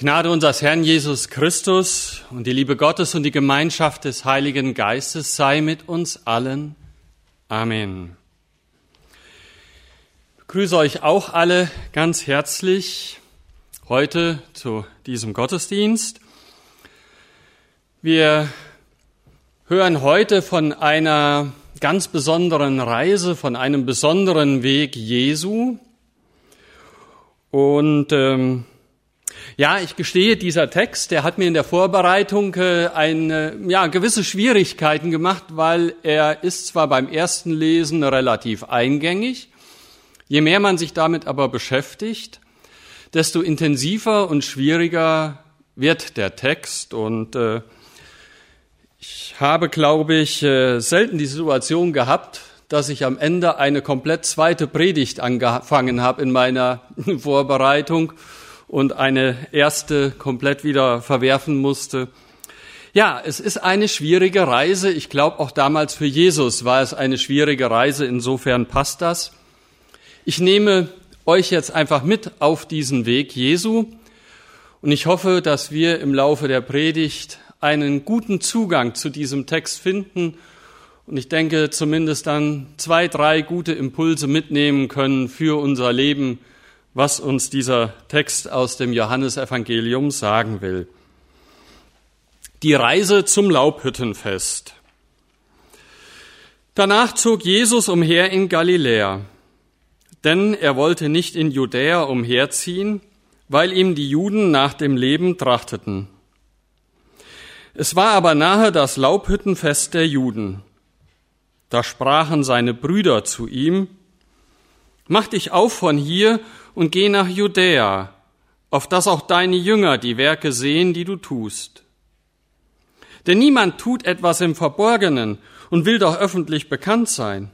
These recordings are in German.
Gnade unseres Herrn Jesus Christus und die Liebe Gottes und die Gemeinschaft des Heiligen Geistes sei mit uns allen. Amen. Ich begrüße euch auch alle ganz herzlich heute zu diesem Gottesdienst. Wir hören heute von einer ganz besonderen Reise, von einem besonderen Weg Jesu. Und ähm, ja, ich gestehe, dieser Text, der hat mir in der Vorbereitung äh, eine, ja, gewisse Schwierigkeiten gemacht, weil er ist zwar beim ersten Lesen relativ eingängig, je mehr man sich damit aber beschäftigt, desto intensiver und schwieriger wird der Text. Und äh, ich habe, glaube ich, äh, selten die Situation gehabt, dass ich am Ende eine komplett zweite Predigt angefangen habe in meiner Vorbereitung und eine erste komplett wieder verwerfen musste. Ja, es ist eine schwierige Reise. Ich glaube, auch damals für Jesus war es eine schwierige Reise. Insofern passt das. Ich nehme euch jetzt einfach mit auf diesen Weg Jesu und ich hoffe, dass wir im Laufe der Predigt einen guten Zugang zu diesem Text finden und ich denke zumindest dann zwei, drei gute Impulse mitnehmen können für unser Leben was uns dieser Text aus dem Johannesevangelium sagen will. Die Reise zum Laubhüttenfest. Danach zog Jesus umher in Galiläa, denn er wollte nicht in Judäa umherziehen, weil ihm die Juden nach dem Leben trachteten. Es war aber nahe das Laubhüttenfest der Juden. Da sprachen seine Brüder zu ihm, Mach dich auf von hier und geh nach Judäa, auf dass auch deine Jünger die Werke sehen, die du tust. Denn niemand tut etwas im Verborgenen und will doch öffentlich bekannt sein.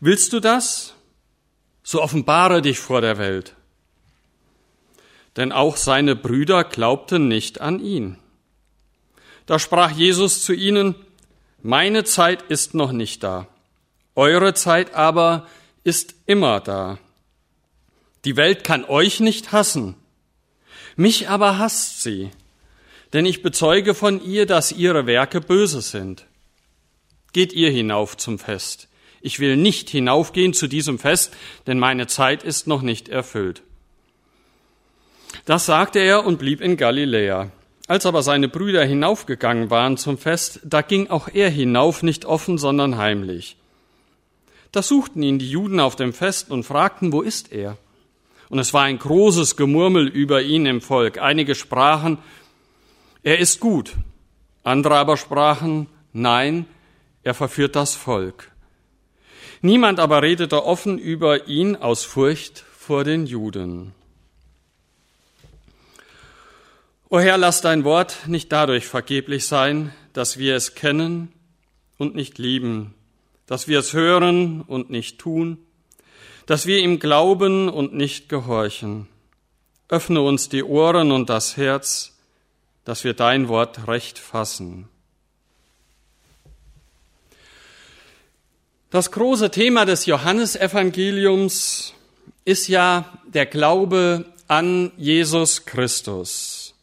Willst du das? So offenbare dich vor der Welt. Denn auch seine Brüder glaubten nicht an ihn. Da sprach Jesus zu ihnen, meine Zeit ist noch nicht da, eure Zeit aber ist immer da. Die Welt kann euch nicht hassen, mich aber hasst sie, denn ich bezeuge von ihr, dass ihre Werke böse sind. Geht ihr hinauf zum Fest. Ich will nicht hinaufgehen zu diesem Fest, denn meine Zeit ist noch nicht erfüllt. Das sagte er und blieb in Galiläa. Als aber seine Brüder hinaufgegangen waren zum Fest, da ging auch er hinauf, nicht offen, sondern heimlich. Da suchten ihn die Juden auf dem Fest und fragten, wo ist er? Und es war ein großes Gemurmel über ihn im Volk. Einige sprachen, er ist gut. Andere aber sprachen, nein, er verführt das Volk. Niemand aber redete offen über ihn aus Furcht vor den Juden. O Herr, lass dein Wort nicht dadurch vergeblich sein, dass wir es kennen und nicht lieben, dass wir es hören und nicht tun, dass wir ihm glauben und nicht gehorchen. Öffne uns die Ohren und das Herz, dass wir dein Wort recht fassen. Das große Thema des Johannesevangeliums ist ja der Glaube an Jesus Christus.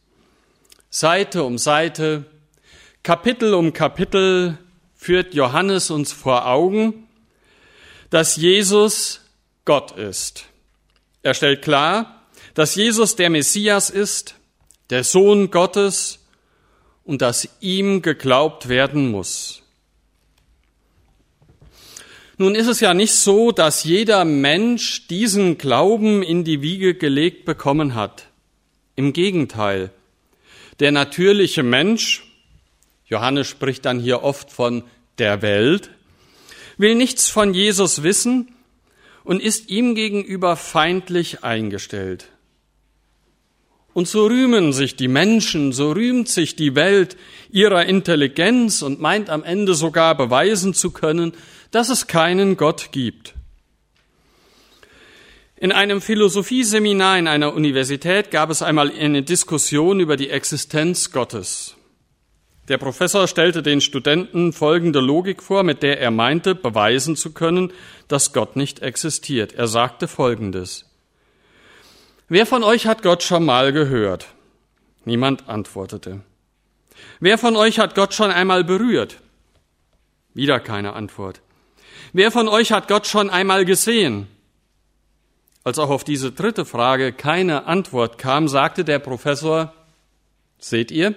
Seite um Seite, Kapitel um Kapitel führt Johannes uns vor Augen, dass Jesus Gott ist. Er stellt klar, dass Jesus der Messias ist, der Sohn Gottes und dass ihm geglaubt werden muss. Nun ist es ja nicht so, dass jeder Mensch diesen Glauben in die Wiege gelegt bekommen hat. Im Gegenteil. Der natürliche Mensch, Johannes spricht dann hier oft von der Welt, will nichts von Jesus wissen und ist ihm gegenüber feindlich eingestellt. Und so rühmen sich die Menschen, so rühmt sich die Welt ihrer Intelligenz und meint am Ende sogar beweisen zu können, dass es keinen Gott gibt. In einem Philosophieseminar in einer Universität gab es einmal eine Diskussion über die Existenz Gottes. Der Professor stellte den Studenten folgende Logik vor, mit der er meinte, beweisen zu können, dass Gott nicht existiert. Er sagte Folgendes. Wer von euch hat Gott schon mal gehört? Niemand antwortete. Wer von euch hat Gott schon einmal berührt? Wieder keine Antwort. Wer von euch hat Gott schon einmal gesehen? Als auch auf diese dritte Frage keine Antwort kam, sagte der Professor, seht ihr?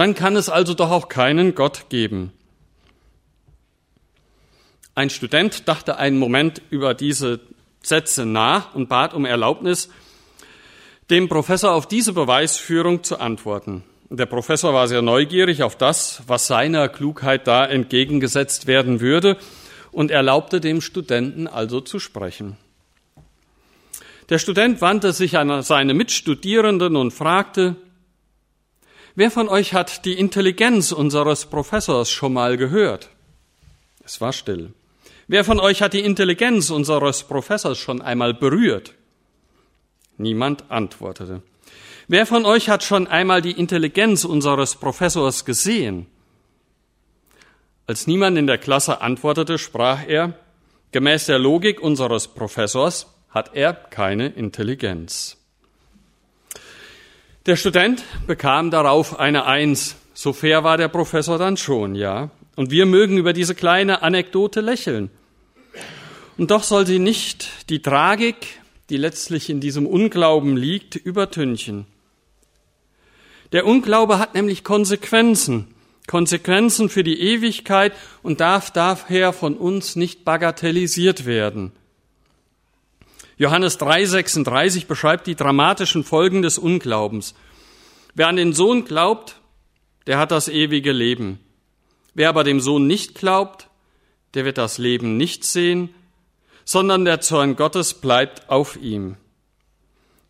Dann kann es also doch auch keinen Gott geben. Ein Student dachte einen Moment über diese Sätze nach und bat um Erlaubnis, dem Professor auf diese Beweisführung zu antworten. Der Professor war sehr neugierig auf das, was seiner Klugheit da entgegengesetzt werden würde und erlaubte dem Studenten also zu sprechen. Der Student wandte sich an seine Mitstudierenden und fragte, wer von euch hat die Intelligenz unseres Professors schon mal gehört? Es war still. Wer von euch hat die Intelligenz unseres Professors schon einmal berührt? Niemand antwortete. Wer von euch hat schon einmal die Intelligenz unseres Professors gesehen? Als niemand in der Klasse antwortete, sprach er, gemäß der Logik unseres Professors hat er keine Intelligenz. Der Student bekam darauf eine Eins. So fair war der Professor dann schon, ja. Und wir mögen über diese kleine Anekdote lächeln. Und doch soll sie nicht die Tragik, die letztlich in diesem Unglauben liegt, übertünchen. Der Unglaube hat nämlich Konsequenzen. Konsequenzen für die Ewigkeit und darf daher von uns nicht bagatellisiert werden. Johannes 3:36 beschreibt die dramatischen Folgen des Unglaubens. Wer an den Sohn glaubt, der hat das ewige Leben. Wer aber dem Sohn nicht glaubt, der wird das Leben nicht sehen, sondern der Zorn Gottes bleibt auf ihm.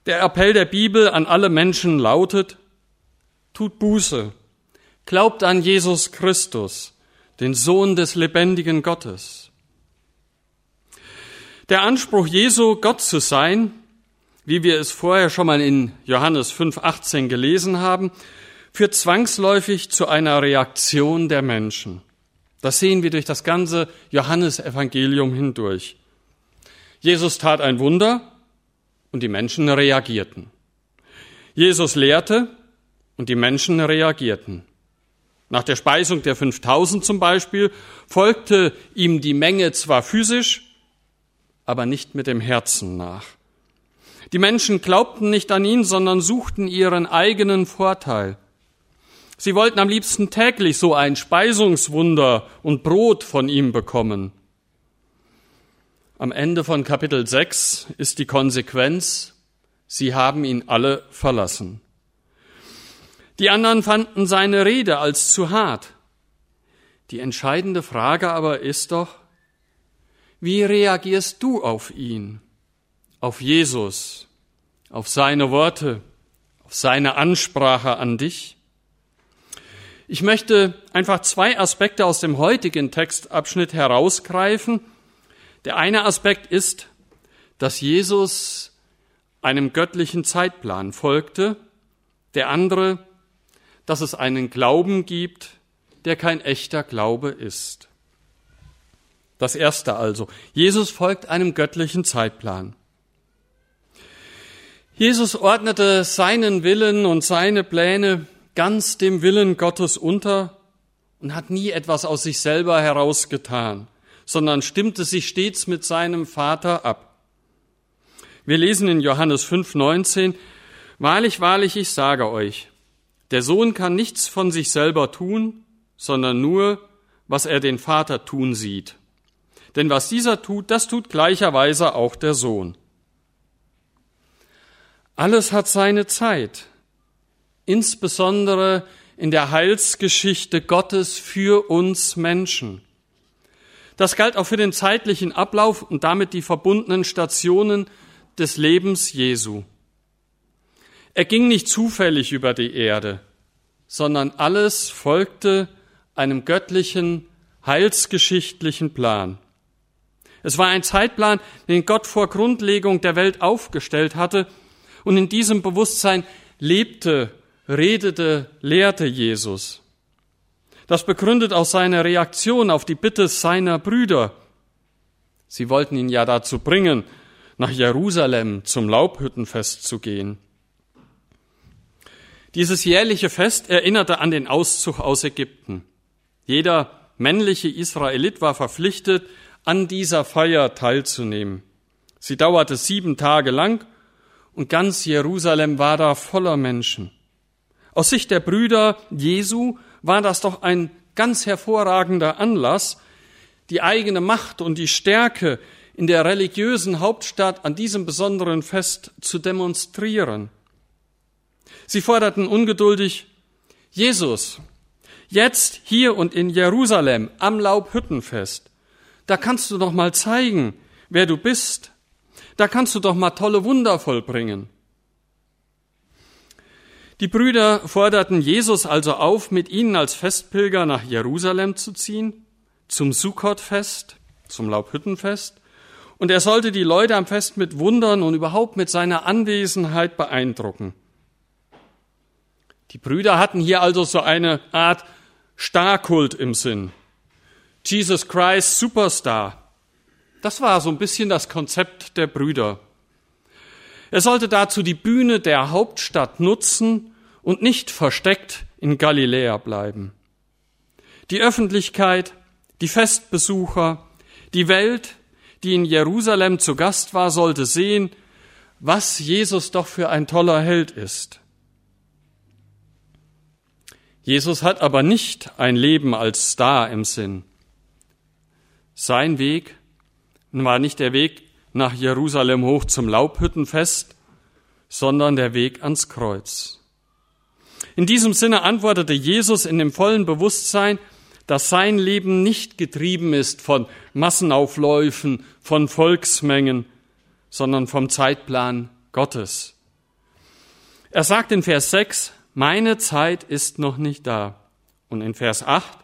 Der Appell der Bibel an alle Menschen lautet, tut Buße, Glaubt an Jesus Christus, den Sohn des lebendigen Gottes. Der Anspruch Jesu, Gott zu sein, wie wir es vorher schon mal in Johannes 5.18 gelesen haben, führt zwangsläufig zu einer Reaktion der Menschen. Das sehen wir durch das ganze Johannesevangelium hindurch. Jesus tat ein Wunder und die Menschen reagierten. Jesus lehrte und die Menschen reagierten. Nach der Speisung der 5000 zum Beispiel folgte ihm die Menge zwar physisch, aber nicht mit dem Herzen nach. Die Menschen glaubten nicht an ihn, sondern suchten ihren eigenen Vorteil. Sie wollten am liebsten täglich so ein Speisungswunder und Brot von ihm bekommen. Am Ende von Kapitel 6 ist die Konsequenz, sie haben ihn alle verlassen. Die anderen fanden seine Rede als zu hart. Die entscheidende Frage aber ist doch, wie reagierst du auf ihn, auf Jesus, auf seine Worte, auf seine Ansprache an dich? Ich möchte einfach zwei Aspekte aus dem heutigen Textabschnitt herausgreifen. Der eine Aspekt ist, dass Jesus einem göttlichen Zeitplan folgte. Der andere, dass es einen Glauben gibt, der kein echter Glaube ist. Das erste also. Jesus folgt einem göttlichen Zeitplan. Jesus ordnete seinen Willen und seine Pläne ganz dem Willen Gottes unter und hat nie etwas aus sich selber herausgetan, sondern stimmte sich stets mit seinem Vater ab. Wir lesen in Johannes 5,19, Wahrlich, wahrlich, ich sage euch, der Sohn kann nichts von sich selber tun, sondern nur, was er den Vater tun sieht. Denn was dieser tut, das tut gleicherweise auch der Sohn. Alles hat seine Zeit, insbesondere in der Heilsgeschichte Gottes für uns Menschen. Das galt auch für den zeitlichen Ablauf und damit die verbundenen Stationen des Lebens Jesu. Er ging nicht zufällig über die Erde, sondern alles folgte einem göttlichen, heilsgeschichtlichen Plan. Es war ein Zeitplan, den Gott vor Grundlegung der Welt aufgestellt hatte, und in diesem Bewusstsein lebte, redete, lehrte Jesus. Das begründet auch seine Reaktion auf die Bitte seiner Brüder. Sie wollten ihn ja dazu bringen, nach Jerusalem zum Laubhüttenfest zu gehen. Dieses jährliche Fest erinnerte an den Auszug aus Ägypten. Jeder männliche Israelit war verpflichtet, an dieser Feier teilzunehmen. Sie dauerte sieben Tage lang und ganz Jerusalem war da voller Menschen. Aus Sicht der Brüder Jesu war das doch ein ganz hervorragender Anlass, die eigene Macht und die Stärke in der religiösen Hauptstadt an diesem besonderen Fest zu demonstrieren. Sie forderten ungeduldig, Jesus, jetzt hier und in Jerusalem am Laubhüttenfest, da kannst du doch mal zeigen, wer du bist. Da kannst du doch mal tolle Wunder vollbringen. Die Brüder forderten Jesus also auf, mit ihnen als Festpilger nach Jerusalem zu ziehen, zum Sukkotfest, zum Laubhüttenfest, und er sollte die Leute am Fest mit Wundern und überhaupt mit seiner Anwesenheit beeindrucken. Die Brüder hatten hier also so eine Art Starkult im Sinn. Jesus Christ Superstar. Das war so ein bisschen das Konzept der Brüder. Er sollte dazu die Bühne der Hauptstadt nutzen und nicht versteckt in Galiläa bleiben. Die Öffentlichkeit, die Festbesucher, die Welt, die in Jerusalem zu Gast war, sollte sehen, was Jesus doch für ein toller Held ist. Jesus hat aber nicht ein Leben als Star im Sinn. Sein Weg war nicht der Weg nach Jerusalem hoch zum Laubhüttenfest, sondern der Weg ans Kreuz. In diesem Sinne antwortete Jesus in dem vollen Bewusstsein, dass sein Leben nicht getrieben ist von Massenaufläufen, von Volksmengen, sondern vom Zeitplan Gottes. Er sagt in Vers 6, meine Zeit ist noch nicht da. Und in Vers 8,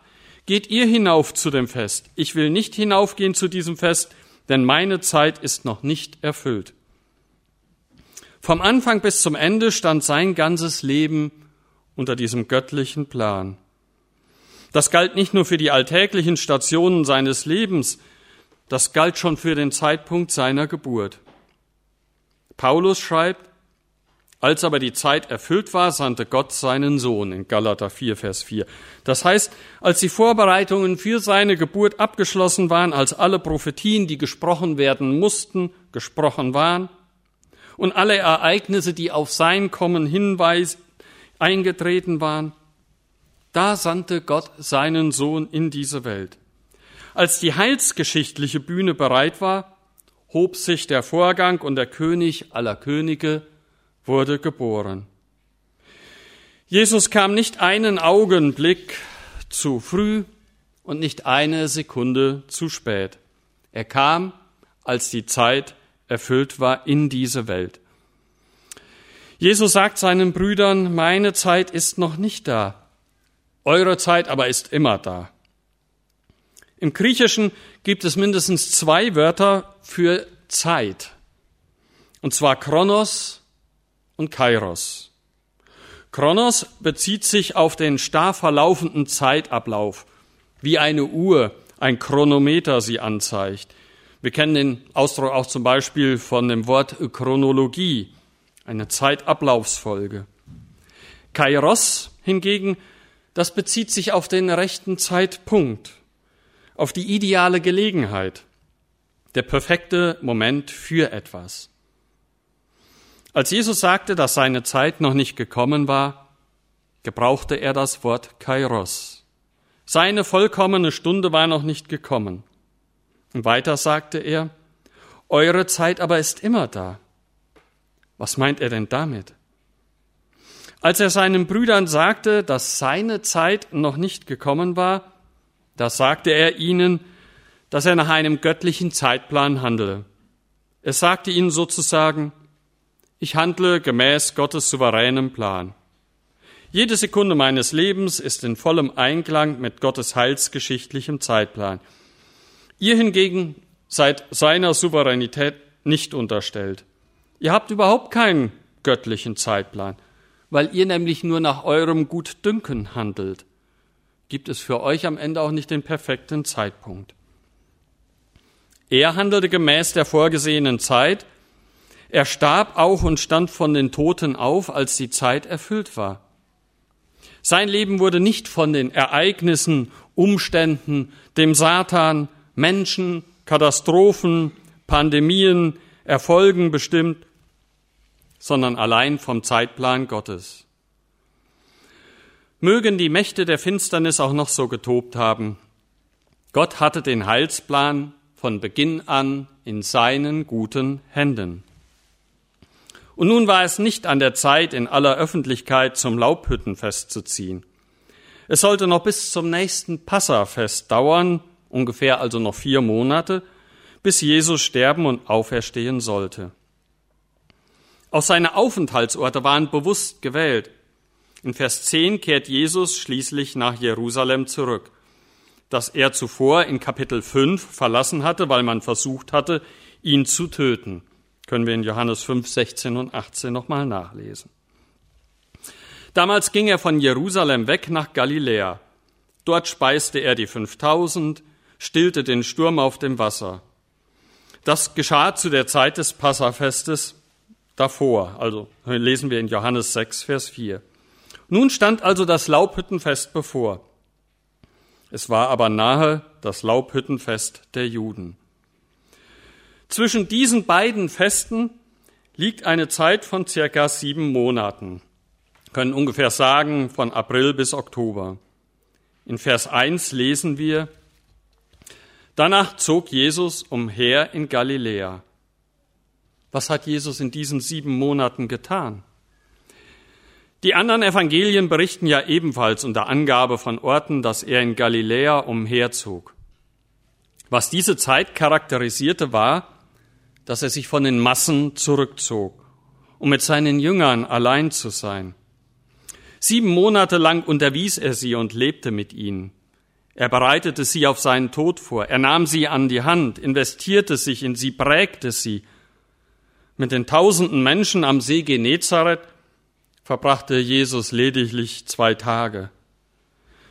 geht ihr hinauf zu dem Fest. Ich will nicht hinaufgehen zu diesem Fest, denn meine Zeit ist noch nicht erfüllt. Vom Anfang bis zum Ende stand sein ganzes Leben unter diesem göttlichen Plan. Das galt nicht nur für die alltäglichen Stationen seines Lebens, das galt schon für den Zeitpunkt seiner Geburt. Paulus schreibt, als aber die Zeit erfüllt war, sandte Gott seinen Sohn in Galater 4, Vers 4. Das heißt, als die Vorbereitungen für seine Geburt abgeschlossen waren, als alle Prophetien, die gesprochen werden mussten, gesprochen waren, und alle Ereignisse, die auf sein Kommen hinweis, eingetreten waren, da sandte Gott seinen Sohn in diese Welt. Als die heilsgeschichtliche Bühne bereit war, hob sich der Vorgang und der König aller Könige wurde geboren. Jesus kam nicht einen Augenblick zu früh und nicht eine Sekunde zu spät. Er kam, als die Zeit erfüllt war in diese Welt. Jesus sagt seinen Brüdern, meine Zeit ist noch nicht da, eure Zeit aber ist immer da. Im Griechischen gibt es mindestens zwei Wörter für Zeit, und zwar Chronos und Kairos. Chronos bezieht sich auf den starr verlaufenden Zeitablauf, wie eine Uhr, ein Chronometer sie anzeigt. Wir kennen den Ausdruck auch zum Beispiel von dem Wort Chronologie, eine Zeitablaufsfolge. Kairos hingegen, das bezieht sich auf den rechten Zeitpunkt, auf die ideale Gelegenheit, der perfekte Moment für etwas. Als Jesus sagte, dass seine Zeit noch nicht gekommen war, gebrauchte er das Wort Kairos. Seine vollkommene Stunde war noch nicht gekommen. Und weiter sagte er, eure Zeit aber ist immer da. Was meint er denn damit? Als er seinen Brüdern sagte, dass seine Zeit noch nicht gekommen war, da sagte er ihnen, dass er nach einem göttlichen Zeitplan handele. Er sagte ihnen sozusagen, ich handle gemäß Gottes souveränem Plan. Jede Sekunde meines Lebens ist in vollem Einklang mit Gottes heilsgeschichtlichem Zeitplan. Ihr hingegen seid seiner Souveränität nicht unterstellt. Ihr habt überhaupt keinen göttlichen Zeitplan, weil ihr nämlich nur nach eurem Gutdünken handelt. Gibt es für euch am Ende auch nicht den perfekten Zeitpunkt. Er handelte gemäß der vorgesehenen Zeit, er starb auch und stand von den Toten auf, als die Zeit erfüllt war. Sein Leben wurde nicht von den Ereignissen, Umständen, dem Satan, Menschen, Katastrophen, Pandemien, Erfolgen bestimmt, sondern allein vom Zeitplan Gottes. Mögen die Mächte der Finsternis auch noch so getobt haben. Gott hatte den Heilsplan von Beginn an in seinen guten Händen. Und nun war es nicht an der Zeit, in aller Öffentlichkeit zum Laubhüttenfest zu ziehen. Es sollte noch bis zum nächsten Passafest dauern, ungefähr also noch vier Monate, bis Jesus sterben und auferstehen sollte. Auch seine Aufenthaltsorte waren bewusst gewählt. In Vers 10 kehrt Jesus schließlich nach Jerusalem zurück, das er zuvor in Kapitel 5 verlassen hatte, weil man versucht hatte, ihn zu töten. Können wir in Johannes 5, 16 und 18 nochmal nachlesen. Damals ging er von Jerusalem weg nach Galiläa. Dort speiste er die 5000, stillte den Sturm auf dem Wasser. Das geschah zu der Zeit des Passafestes davor. Also lesen wir in Johannes 6, Vers 4. Nun stand also das Laubhüttenfest bevor. Es war aber nahe das Laubhüttenfest der Juden. Zwischen diesen beiden Festen liegt eine Zeit von circa sieben Monaten können ungefähr sagen von April bis Oktober. In Vers 1 lesen wir, Danach zog Jesus umher in Galiläa. Was hat Jesus in diesen sieben Monaten getan? Die anderen Evangelien berichten ja ebenfalls unter Angabe von Orten, dass er in Galiläa umherzog. Was diese Zeit charakterisierte, war, dass er sich von den Massen zurückzog, um mit seinen Jüngern allein zu sein. Sieben Monate lang unterwies er sie und lebte mit ihnen. Er bereitete sie auf seinen Tod vor. Er nahm sie an die Hand, investierte sich in sie, prägte sie. Mit den tausenden Menschen am See Genezareth verbrachte Jesus lediglich zwei Tage.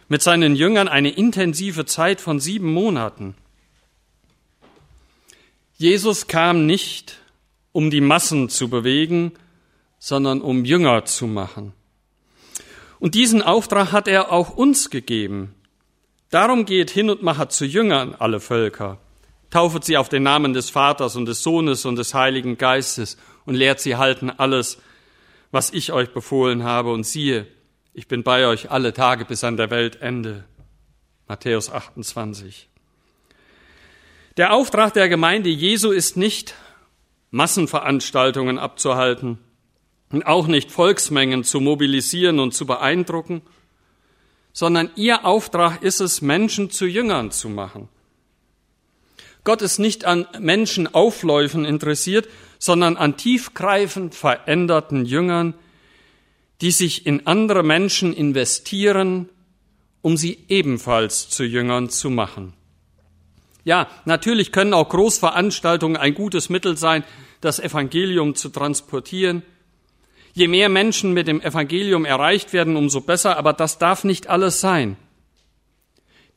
Mit seinen Jüngern eine intensive Zeit von sieben Monaten. Jesus kam nicht, um die Massen zu bewegen, sondern um Jünger zu machen. Und diesen Auftrag hat er auch uns gegeben. Darum geht hin und machet zu Jüngern alle Völker, taufet sie auf den Namen des Vaters und des Sohnes und des Heiligen Geistes und lehrt sie halten alles, was ich euch befohlen habe. Und siehe, ich bin bei euch alle Tage bis an der Weltende. Matthäus 28. Der Auftrag der Gemeinde Jesu ist nicht, Massenveranstaltungen abzuhalten, und auch nicht Volksmengen zu mobilisieren und zu beeindrucken, sondern ihr Auftrag ist es, Menschen zu Jüngern zu machen. Gott ist nicht an Menschenaufläufen interessiert, sondern an tiefgreifend veränderten Jüngern, die sich in andere Menschen investieren, um sie ebenfalls zu Jüngern zu machen. Ja, natürlich können auch Großveranstaltungen ein gutes Mittel sein, das Evangelium zu transportieren, Je mehr Menschen mit dem Evangelium erreicht werden, umso besser, aber das darf nicht alles sein.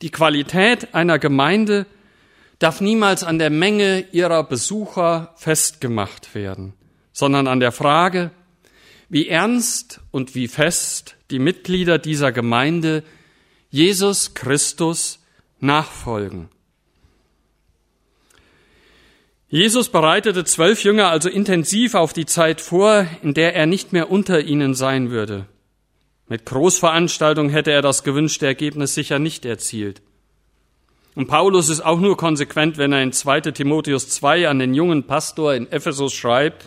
Die Qualität einer Gemeinde darf niemals an der Menge ihrer Besucher festgemacht werden, sondern an der Frage, wie ernst und wie fest die Mitglieder dieser Gemeinde Jesus Christus nachfolgen. Jesus bereitete zwölf Jünger also intensiv auf die Zeit vor, in der er nicht mehr unter ihnen sein würde. Mit Großveranstaltungen hätte er das gewünschte Ergebnis sicher nicht erzielt. Und Paulus ist auch nur konsequent, wenn er in 2 Timotheus 2 an den jungen Pastor in Ephesus schreibt,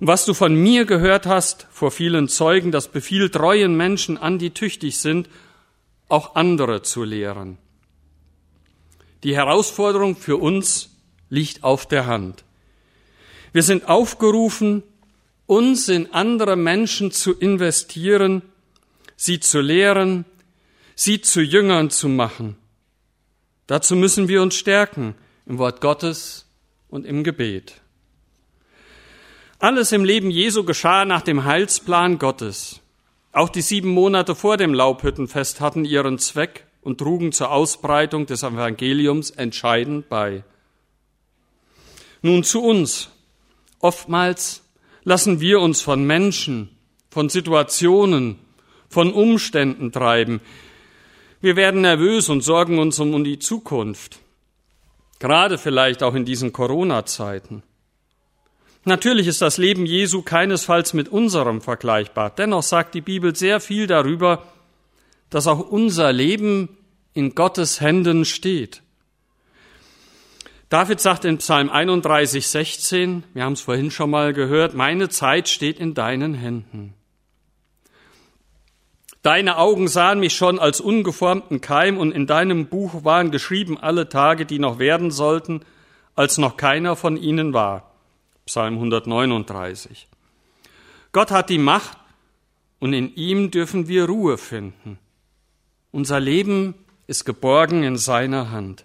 und was du von mir gehört hast vor vielen Zeugen, das befiehlt treuen Menschen an, die tüchtig sind, auch andere zu lehren. Die Herausforderung für uns liegt auf der Hand. Wir sind aufgerufen, uns in andere Menschen zu investieren, sie zu lehren, sie zu Jüngern zu machen. Dazu müssen wir uns stärken im Wort Gottes und im Gebet. Alles im Leben Jesu geschah nach dem Heilsplan Gottes. Auch die sieben Monate vor dem Laubhüttenfest hatten ihren Zweck und trugen zur Ausbreitung des Evangeliums entscheidend bei. Nun zu uns. Oftmals lassen wir uns von Menschen, von Situationen, von Umständen treiben. Wir werden nervös und sorgen uns um die Zukunft. Gerade vielleicht auch in diesen Corona-Zeiten. Natürlich ist das Leben Jesu keinesfalls mit unserem vergleichbar. Dennoch sagt die Bibel sehr viel darüber, dass auch unser Leben in Gottes Händen steht. David sagt in Psalm 31, 16, wir haben es vorhin schon mal gehört, meine Zeit steht in deinen Händen. Deine Augen sahen mich schon als ungeformten Keim und in deinem Buch waren geschrieben alle Tage, die noch werden sollten, als noch keiner von ihnen war. Psalm 139. Gott hat die Macht und in ihm dürfen wir Ruhe finden. Unser Leben ist geborgen in seiner Hand.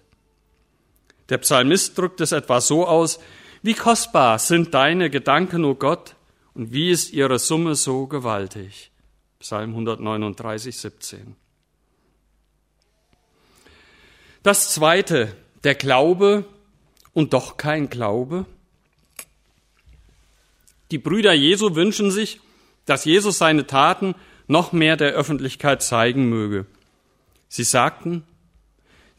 Der Psalmist drückt es etwa so aus, wie kostbar sind deine Gedanken, o oh Gott, und wie ist ihre Summe so gewaltig. Psalm 139, 17. Das zweite, der Glaube und doch kein Glaube. Die Brüder Jesu wünschen sich, dass Jesus seine Taten noch mehr der Öffentlichkeit zeigen möge. Sie sagten,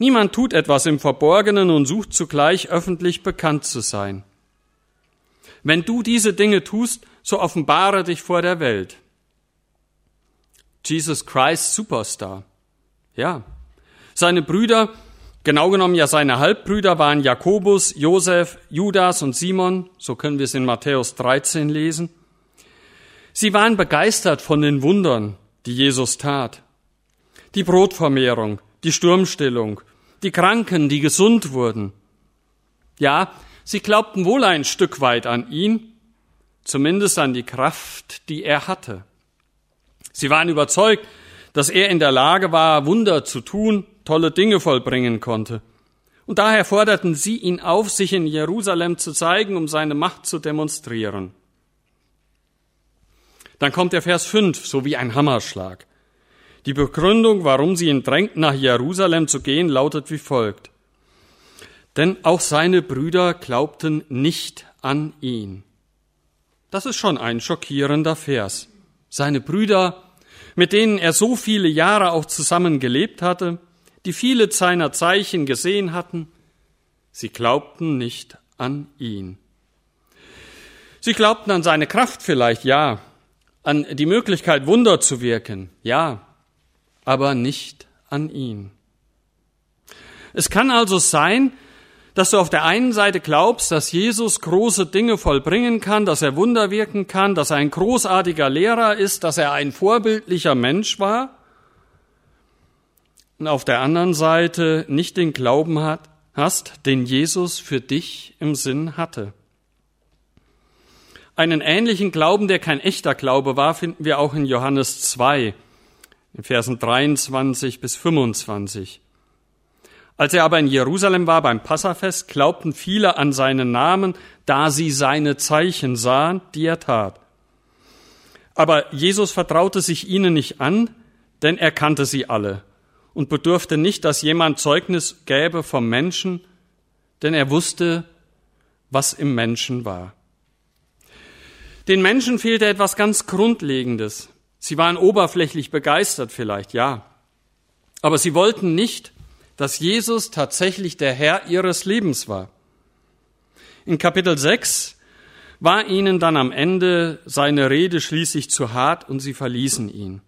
Niemand tut etwas im Verborgenen und sucht zugleich öffentlich bekannt zu sein. Wenn du diese Dinge tust, so offenbare dich vor der Welt. Jesus Christ Superstar. Ja. Seine Brüder, genau genommen ja seine Halbbrüder, waren Jakobus, Josef, Judas und Simon. So können wir es in Matthäus 13 lesen. Sie waren begeistert von den Wundern, die Jesus tat. Die Brotvermehrung, die Sturmstillung, die Kranken, die gesund wurden. Ja, sie glaubten wohl ein Stück weit an ihn, zumindest an die Kraft, die er hatte. Sie waren überzeugt, dass er in der Lage war, Wunder zu tun, tolle Dinge vollbringen konnte. Und daher forderten sie ihn auf, sich in Jerusalem zu zeigen, um seine Macht zu demonstrieren. Dann kommt der Vers 5, so wie ein Hammerschlag. Die Begründung, warum sie ihn drängten, nach Jerusalem zu gehen, lautet wie folgt. Denn auch seine Brüder glaubten nicht an ihn. Das ist schon ein schockierender Vers. Seine Brüder, mit denen er so viele Jahre auch zusammen gelebt hatte, die viele seiner Zeichen gesehen hatten, sie glaubten nicht an ihn. Sie glaubten an seine Kraft vielleicht, ja, an die Möglichkeit, Wunder zu wirken, ja, aber nicht an ihn. Es kann also sein, dass du auf der einen Seite glaubst, dass Jesus große Dinge vollbringen kann, dass er Wunder wirken kann, dass er ein großartiger Lehrer ist, dass er ein vorbildlicher Mensch war, und auf der anderen Seite nicht den Glauben hat, hast, den Jesus für dich im Sinn hatte. Einen ähnlichen Glauben, der kein echter Glaube war, finden wir auch in Johannes 2 in Versen 23 bis 25. Als er aber in Jerusalem war beim Passafest, glaubten viele an seinen Namen, da sie seine Zeichen sahen, die er tat. Aber Jesus vertraute sich ihnen nicht an, denn er kannte sie alle und bedurfte nicht, dass jemand Zeugnis gäbe vom Menschen, denn er wusste, was im Menschen war. Den Menschen fehlte etwas ganz Grundlegendes. Sie waren oberflächlich begeistert vielleicht, ja. Aber sie wollten nicht, dass Jesus tatsächlich der Herr ihres Lebens war. In Kapitel 6 war ihnen dann am Ende seine Rede schließlich zu hart und sie verließen ihn.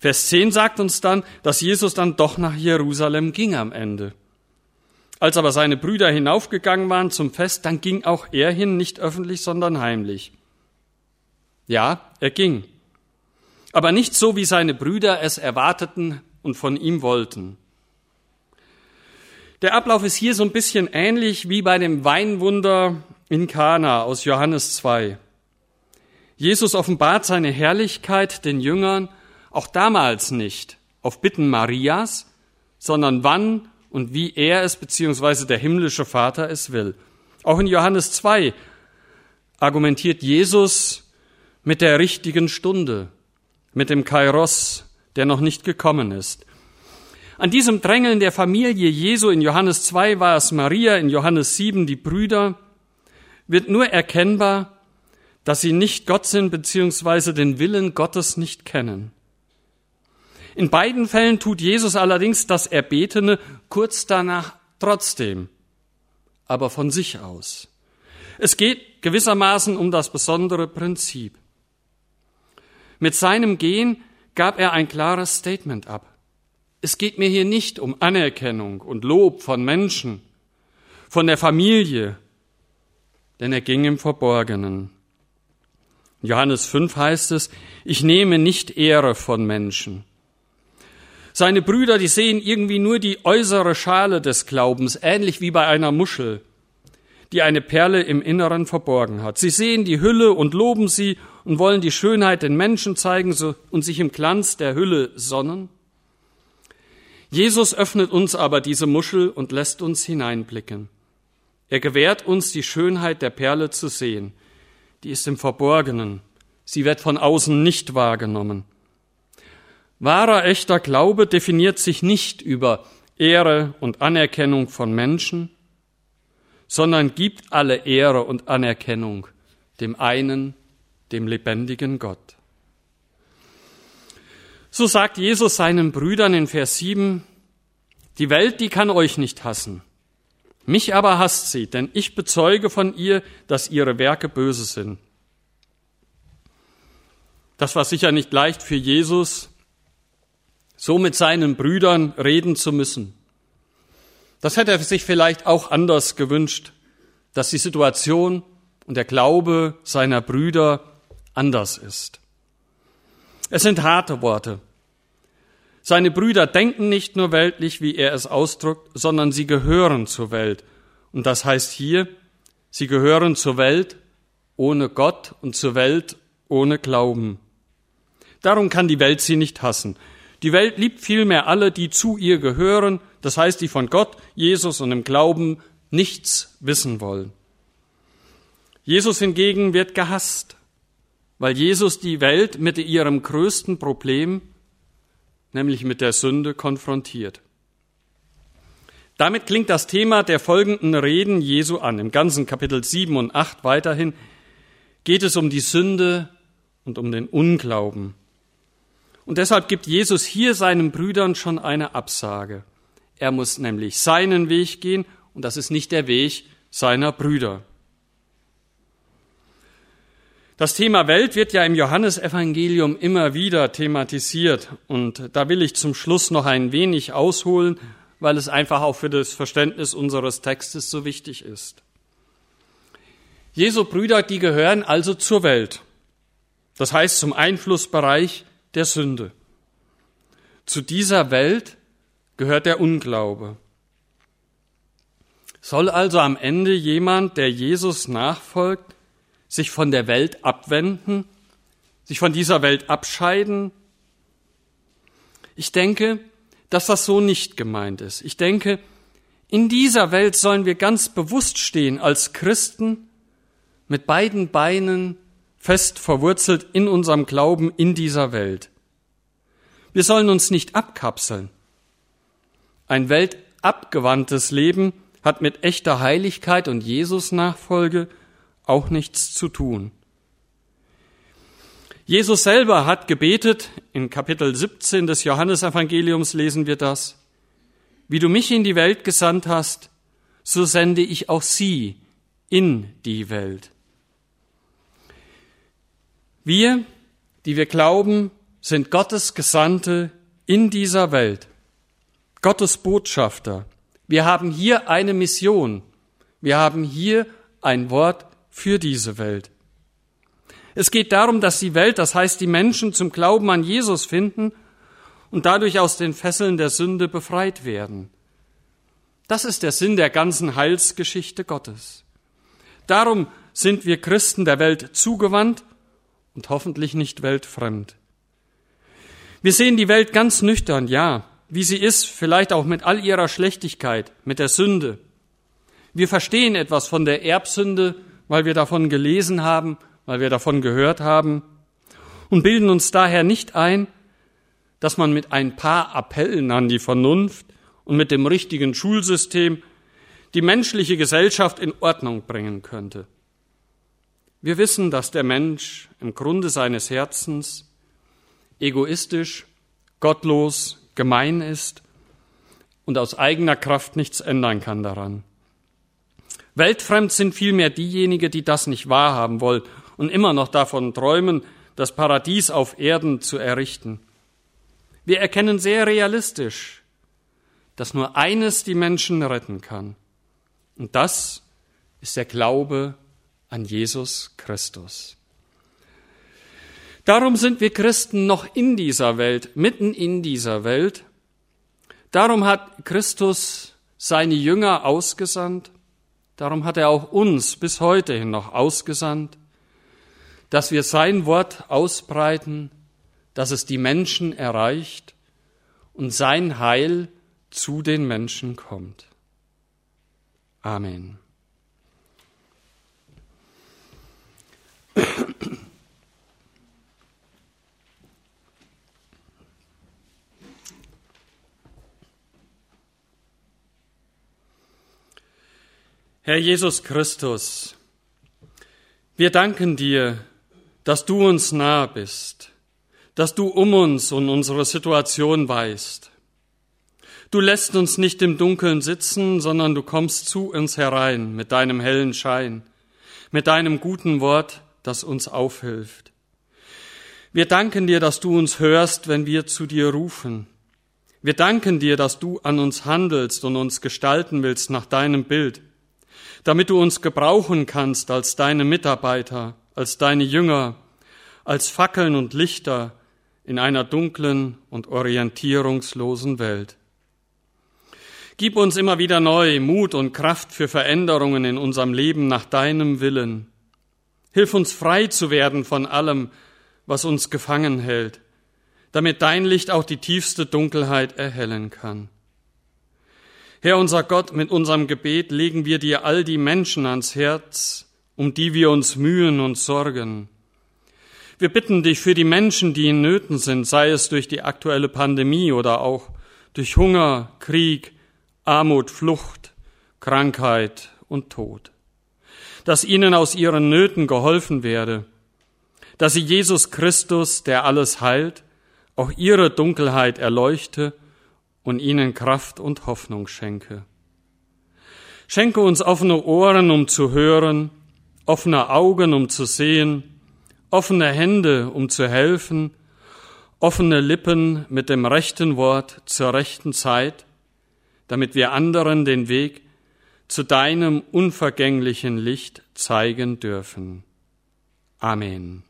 Vers 10 sagt uns dann, dass Jesus dann doch nach Jerusalem ging am Ende. Als aber seine Brüder hinaufgegangen waren zum Fest, dann ging auch er hin, nicht öffentlich, sondern heimlich. Ja, er ging. Aber nicht so, wie seine Brüder es erwarteten und von ihm wollten. Der Ablauf ist hier so ein bisschen ähnlich wie bei dem Weinwunder in Kana aus Johannes 2. Jesus offenbart seine Herrlichkeit den Jüngern auch damals nicht auf Bitten Marias, sondern wann und wie er es beziehungsweise der himmlische Vater es will. Auch in Johannes 2 argumentiert Jesus mit der richtigen Stunde, mit dem Kairos, der noch nicht gekommen ist. An diesem Drängeln der Familie Jesu in Johannes 2 war es Maria, in Johannes 7 die Brüder, wird nur erkennbar, dass sie nicht Gott sind bzw. den Willen Gottes nicht kennen. In beiden Fällen tut Jesus allerdings das Erbetene kurz danach trotzdem, aber von sich aus. Es geht gewissermaßen um das besondere Prinzip. Mit seinem Gehen gab er ein klares Statement ab. Es geht mir hier nicht um Anerkennung und Lob von Menschen, von der Familie, denn er ging im Verborgenen. Johannes 5 heißt es, ich nehme nicht Ehre von Menschen. Seine Brüder, die sehen irgendwie nur die äußere Schale des Glaubens, ähnlich wie bei einer Muschel, die eine Perle im Inneren verborgen hat. Sie sehen die Hülle und loben sie und wollen die Schönheit den Menschen zeigen und sich im Glanz der Hülle sonnen. Jesus öffnet uns aber diese Muschel und lässt uns hineinblicken. Er gewährt uns die Schönheit der Perle zu sehen. Die ist im Verborgenen. Sie wird von außen nicht wahrgenommen. Wahrer, echter Glaube definiert sich nicht über Ehre und Anerkennung von Menschen, sondern gibt alle Ehre und Anerkennung dem einen, dem lebendigen Gott. So sagt Jesus seinen Brüdern in Vers 7, die Welt, die kann euch nicht hassen. Mich aber hasst sie, denn ich bezeuge von ihr, dass ihre Werke böse sind. Das war sicher nicht leicht für Jesus, so mit seinen Brüdern reden zu müssen. Das hätte er sich vielleicht auch anders gewünscht, dass die Situation und der Glaube seiner Brüder anders ist. Es sind harte Worte. Seine Brüder denken nicht nur weltlich, wie er es ausdrückt, sondern sie gehören zur Welt. Und das heißt hier, sie gehören zur Welt ohne Gott und zur Welt ohne Glauben. Darum kann die Welt sie nicht hassen. Die Welt liebt vielmehr alle, die zu ihr gehören, das heißt, die von Gott, Jesus und im Glauben nichts wissen wollen. Jesus hingegen wird gehasst, weil Jesus die Welt mit ihrem größten Problem nämlich mit der Sünde, konfrontiert. Damit klingt das Thema der folgenden Reden Jesu an. Im ganzen Kapitel 7 und 8 weiterhin geht es um die Sünde und um den Unglauben. Und deshalb gibt Jesus hier seinen Brüdern schon eine Absage. Er muss nämlich seinen Weg gehen und das ist nicht der Weg seiner Brüder. Das Thema Welt wird ja im Johannesevangelium immer wieder thematisiert und da will ich zum Schluss noch ein wenig ausholen, weil es einfach auch für das Verständnis unseres Textes so wichtig ist. Jesu Brüder, die gehören also zur Welt. Das heißt zum Einflussbereich der Sünde. Zu dieser Welt gehört der Unglaube. Soll also am Ende jemand, der Jesus nachfolgt, sich von der Welt abwenden, sich von dieser Welt abscheiden? Ich denke, dass das so nicht gemeint ist. Ich denke, in dieser Welt sollen wir ganz bewusst stehen als Christen mit beiden Beinen fest verwurzelt in unserem Glauben in dieser Welt. Wir sollen uns nicht abkapseln. Ein weltabgewandtes Leben hat mit echter Heiligkeit und Jesus-Nachfolge auch nichts zu tun. Jesus selber hat gebetet, in Kapitel 17 des Johannesevangeliums lesen wir das, wie du mich in die Welt gesandt hast, so sende ich auch sie in die Welt. Wir, die wir glauben, sind Gottes Gesandte in dieser Welt, Gottes Botschafter. Wir haben hier eine Mission, wir haben hier ein Wort für diese Welt. Es geht darum, dass die Welt, das heißt die Menschen, zum Glauben an Jesus finden und dadurch aus den Fesseln der Sünde befreit werden. Das ist der Sinn der ganzen Heilsgeschichte Gottes. Darum sind wir Christen der Welt zugewandt und hoffentlich nicht weltfremd. Wir sehen die Welt ganz nüchtern, ja, wie sie ist, vielleicht auch mit all ihrer Schlechtigkeit, mit der Sünde. Wir verstehen etwas von der Erbsünde weil wir davon gelesen haben, weil wir davon gehört haben und bilden uns daher nicht ein, dass man mit ein paar Appellen an die Vernunft und mit dem richtigen Schulsystem die menschliche Gesellschaft in Ordnung bringen könnte. Wir wissen, dass der Mensch im Grunde seines Herzens egoistisch, gottlos, gemein ist und aus eigener Kraft nichts ändern kann daran. Weltfremd sind vielmehr diejenigen, die das nicht wahrhaben wollen und immer noch davon träumen, das Paradies auf Erden zu errichten. Wir erkennen sehr realistisch, dass nur eines die Menschen retten kann. Und das ist der Glaube an Jesus Christus. Darum sind wir Christen noch in dieser Welt, mitten in dieser Welt. Darum hat Christus seine Jünger ausgesandt. Darum hat er auch uns bis heute hin noch ausgesandt, dass wir sein Wort ausbreiten, dass es die Menschen erreicht und sein Heil zu den Menschen kommt. Amen. Herr Jesus Christus, wir danken dir, dass du uns nah bist, dass du um uns und unsere Situation weißt. Du lässt uns nicht im Dunkeln sitzen, sondern du kommst zu uns herein mit deinem hellen Schein, mit deinem guten Wort, das uns aufhilft. Wir danken dir, dass du uns hörst, wenn wir zu dir rufen. Wir danken dir, dass du an uns handelst und uns gestalten willst nach deinem Bild damit du uns gebrauchen kannst als deine Mitarbeiter, als deine Jünger, als Fackeln und Lichter in einer dunklen und orientierungslosen Welt. Gib uns immer wieder neu Mut und Kraft für Veränderungen in unserem Leben nach deinem Willen. Hilf uns frei zu werden von allem, was uns gefangen hält, damit dein Licht auch die tiefste Dunkelheit erhellen kann. Herr unser Gott, mit unserem Gebet legen wir dir all die Menschen ans Herz, um die wir uns mühen und sorgen. Wir bitten dich für die Menschen, die in Nöten sind, sei es durch die aktuelle Pandemie oder auch durch Hunger, Krieg, Armut, Flucht, Krankheit und Tod. Dass ihnen aus ihren Nöten geholfen werde, dass sie Jesus Christus, der alles heilt, auch ihre Dunkelheit erleuchte und ihnen Kraft und Hoffnung schenke. Schenke uns offene Ohren, um zu hören, offene Augen, um zu sehen, offene Hände, um zu helfen, offene Lippen mit dem rechten Wort zur rechten Zeit, damit wir anderen den Weg zu deinem unvergänglichen Licht zeigen dürfen. Amen.